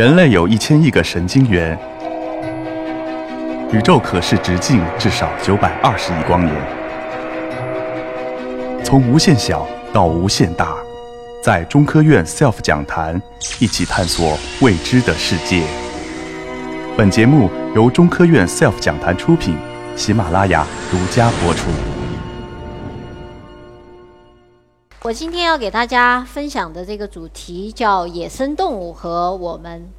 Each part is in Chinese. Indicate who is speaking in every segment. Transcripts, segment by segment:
Speaker 1: 人类有一千亿个神经元，宇宙可视直径至少九百二十亿光年。从无限小到无限大，在中科院 SELF 讲坛一起探索未知的世界。本节目由中科院 SELF 讲坛出品，喜马拉雅独家播出。
Speaker 2: 我今天要给大家分享的这个主题叫野生动物和我们。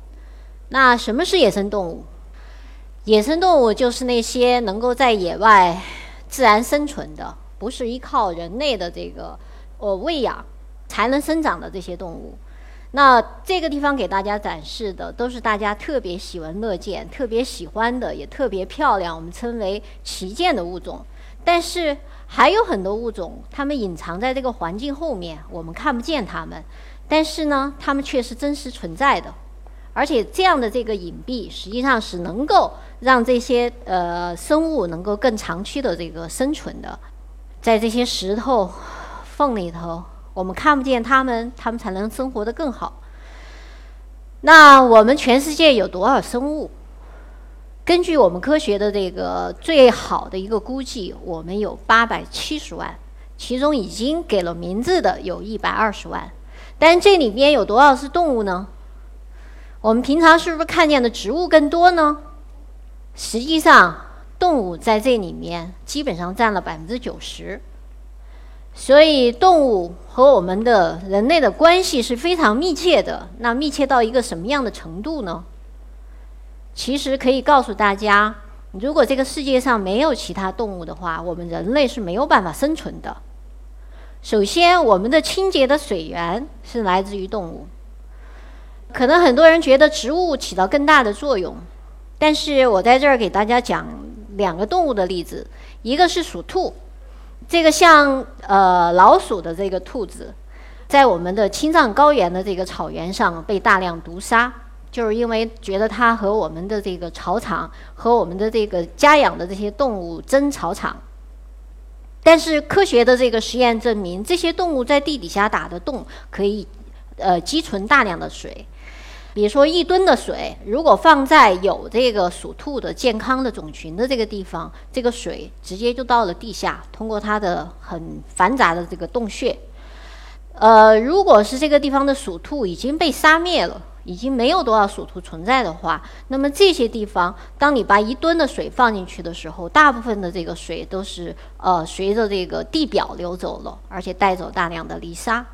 Speaker 2: 那什么是野生动物？野生动物就是那些能够在野外自然生存的，不是依靠人类的这个呃喂养才能生长的这些动物。那这个地方给大家展示的都是大家特别喜闻乐见、特别喜欢的，也特别漂亮，我们称为旗舰的物种。但是还有很多物种，它们隐藏在这个环境后面，我们看不见它们，但是呢，它们却是真实存在的。而且这样的这个隐蔽，实际上是能够让这些呃生物能够更长期的这个生存的。在这些石头缝里头，我们看不见它们，它们才能生活得更好。那我们全世界有多少生物？根据我们科学的这个最好的一个估计，我们有八百七十万，其中已经给了名字的有一百二十万。但这里边有多少是动物呢？我们平常是不是看见的植物更多呢？实际上，动物在这里面基本上占了百分之九十。所以，动物和我们的人类的关系是非常密切的。那密切到一个什么样的程度呢？其实可以告诉大家，如果这个世界上没有其他动物的话，我们人类是没有办法生存的。首先，我们的清洁的水源是来自于动物。可能很多人觉得植物起到更大的作用，但是我在这儿给大家讲两个动物的例子，一个是鼠兔，这个像呃老鼠的这个兔子，在我们的青藏高原的这个草原上被大量毒杀。就是因为觉得它和我们的这个草场和我们的这个家养的这些动物争草场，但是科学的这个实验证明，这些动物在地底下打的洞可以呃积存大量的水。比如说一吨的水，如果放在有这个鼠兔的健康的种群的这个地方，这个水直接就到了地下，通过它的很繁杂的这个洞穴。呃，如果是这个地方的鼠兔已经被杀灭了。已经没有多少鼠兔存在的话，那么这些地方，当你把一吨的水放进去的时候，大部分的这个水都是呃随着这个地表流走了，而且带走大量的泥沙。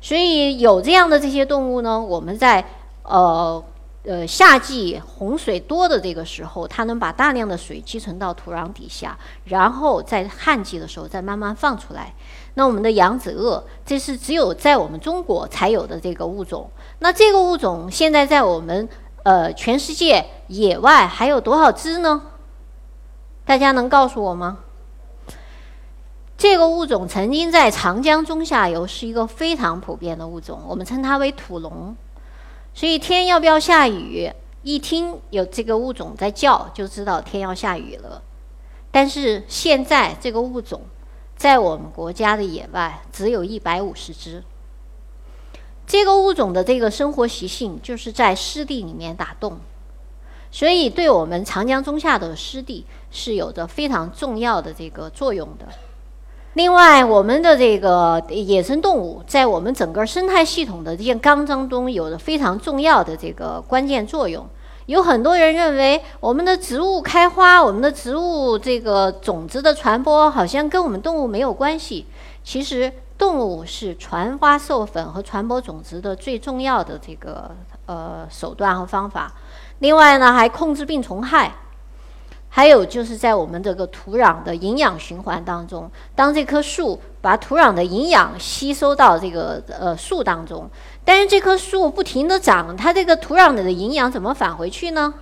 Speaker 2: 所以有这样的这些动物呢，我们在呃呃夏季洪水多的这个时候，它能把大量的水积存到土壤底下，然后在旱季的时候再慢慢放出来。那我们的扬子鳄，这是只有在我们中国才有的这个物种。那这个物种现在在我们呃全世界野外还有多少只呢？大家能告诉我吗？这个物种曾经在长江中下游是一个非常普遍的物种，我们称它为土龙。所以天要不要下雨，一听有这个物种在叫，就知道天要下雨了。但是现在这个物种。在我们国家的野外，只有一百五十只。这个物种的这个生活习性，就是在湿地里面打洞，所以对我们长江中下的湿地是有着非常重要的这个作用的。另外，我们的这个野生动物在我们整个生态系统的这些纲章中，有着非常重要的这个关键作用。有很多人认为，我们的植物开花，我们的植物这个种子的传播，好像跟我们动物没有关系。其实，动物是传花授粉和传播种子的最重要的这个呃手段和方法。另外呢，还控制病虫害。还有就是在我们这个土壤的营养循环当中，当这棵树把土壤的营养吸收到这个呃树当中，但是这棵树不停地长，它这个土壤里的营养怎么返回去呢？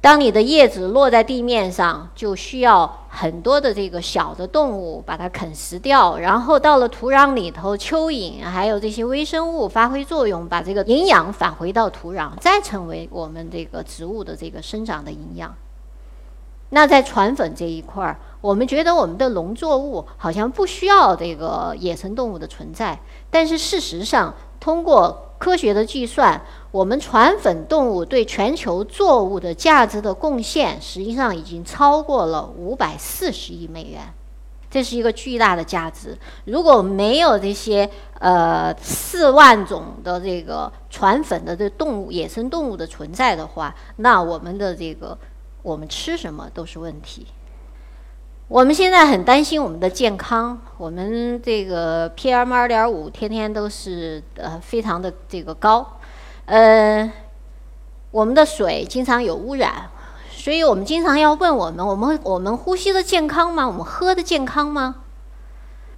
Speaker 2: 当你的叶子落在地面上，就需要很多的这个小的动物把它啃食掉，然后到了土壤里头，蚯蚓还有这些微生物发挥作用，把这个营养返回到土壤，再成为我们这个植物的这个生长的营养。那在传粉这一块儿，我们觉得我们的农作物好像不需要这个野生动物的存在，但是事实上，通过科学的计算，我们传粉动物对全球作物的价值的贡献，实际上已经超过了五百四十亿美元，这是一个巨大的价值。如果没有这些呃四万种的这个传粉的这动物、野生动物的存在的话，那我们的这个我们吃什么都是问题。我们现在很担心我们的健康，我们这个 PM 二点五天天都是呃非常的这个高。呃，我们的水经常有污染，所以我们经常要问我们：我们我们呼吸的健康吗？我们喝的健康吗？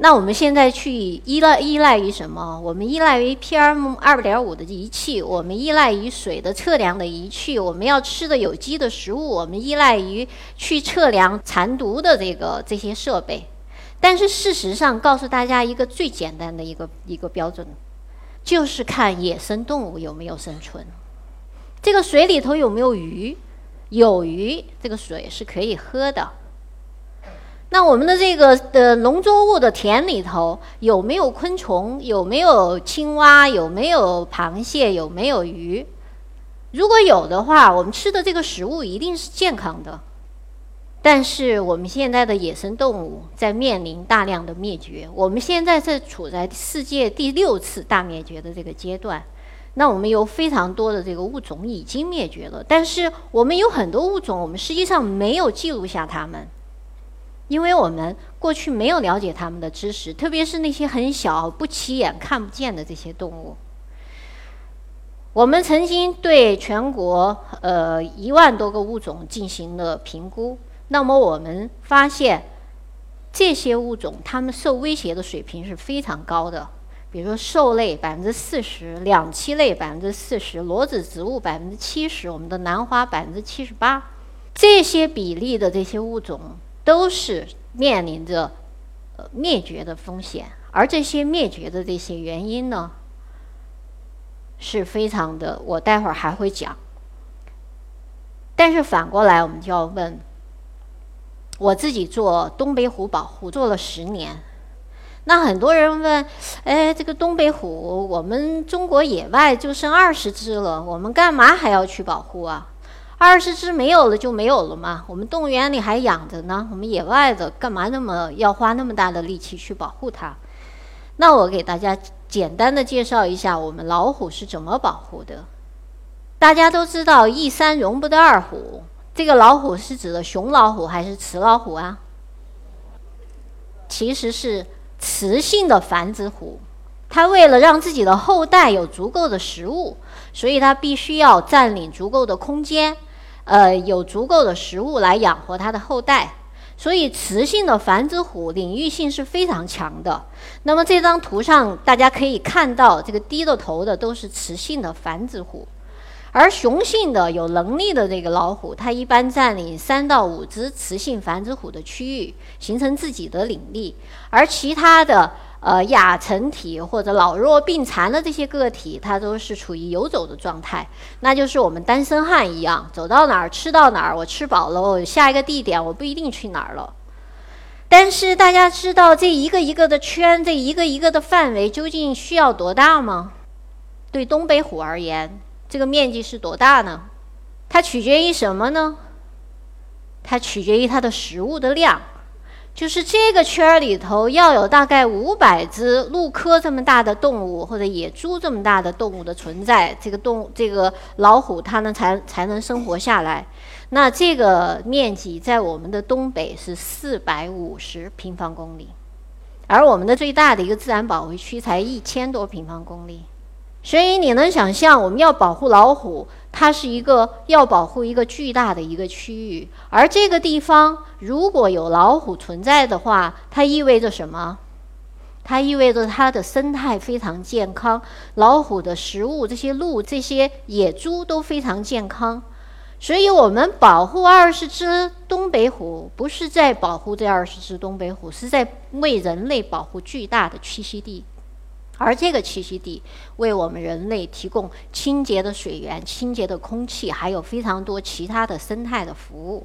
Speaker 2: 那我们现在去依赖依赖于什么？我们依赖于 PM 二点五的仪器，我们依赖于水的测量的仪器，我们要吃的有机的食物，我们依赖于去测量残毒的这个这些设备。但是事实上，告诉大家一个最简单的一个一个标准。就是看野生动物有没有生存，这个水里头有没有鱼，有鱼，这个水是可以喝的。那我们的这个的农作物的田里头有没有昆虫？有没有青蛙？有没有螃蟹？有没有鱼？如果有的话，我们吃的这个食物一定是健康的。但是我们现在的野生动物在面临大量的灭绝，我们现在是处在世界第六次大灭绝的这个阶段。那我们有非常多的这个物种已经灭绝了，但是我们有很多物种，我们实际上没有记录下它们，因为我们过去没有了解它们的知识，特别是那些很小、不起眼、看不见的这些动物。我们曾经对全国呃一万多个物种进行了评估。那么我们发现，这些物种它们受威胁的水平是非常高的。比如说兽类百分之四十，两栖类百分之四十，裸子植物百分之七十，我们的兰花百分之七十八。这些比例的这些物种都是面临着呃灭绝的风险，而这些灭绝的这些原因呢，是非常的，我待会儿还会讲。但是反过来，我们就要问。我自己做东北虎保护做了十年，那很多人问，哎，这个东北虎，我们中国野外就剩二十只了，我们干嘛还要去保护啊？二十只没有了就没有了嘛，我们动物园里还养着呢，我们野外的干嘛那么要花那么大的力气去保护它？那我给大家简单的介绍一下我们老虎是怎么保护的。大家都知道一山容不得二虎。这个老虎是指的雄老虎还是雌老虎啊？其实是雌性的繁殖虎，它为了让自己的后代有足够的食物，所以它必须要占领足够的空间，呃，有足够的食物来养活它的后代。所以雌性的繁殖虎领域性是非常强的。那么这张图上大家可以看到，这个低着头的都是雌性的繁殖虎。而雄性的有能力的这个老虎，它一般占领三到五只雌性繁殖虎的区域，形成自己的领地。而其他的呃亚成体或者老弱病残的这些个体，它都是处于游走的状态，那就是我们单身汉一样，走到哪儿吃到哪儿。我吃饱了，我下一个地点我不一定去哪儿了。但是大家知道这一个一个的圈，这一个一个的范围究竟需要多大吗？对东北虎而言。这个面积是多大呢？它取决于什么呢？它取决于它的食物的量，就是这个圈儿里头要有大概五百只鹿科这么大的动物或者野猪这么大的动物的存在，这个动这个老虎它能才才能生活下来。那这个面积在我们的东北是四百五十平方公里，而我们的最大的一个自然保护区才一千多平方公里。所以你能想象，我们要保护老虎，它是一个要保护一个巨大的一个区域，而这个地方如果有老虎存在的话，它意味着什么？它意味着它的生态非常健康，老虎的食物，这些鹿、这些野猪都非常健康。所以我们保护二十只东北虎，不是在保护这二十只东北虎，是在为人类保护巨大的栖息地。而这个栖息地为我们人类提供清洁的水源、清洁的空气，还有非常多其他的生态的服务。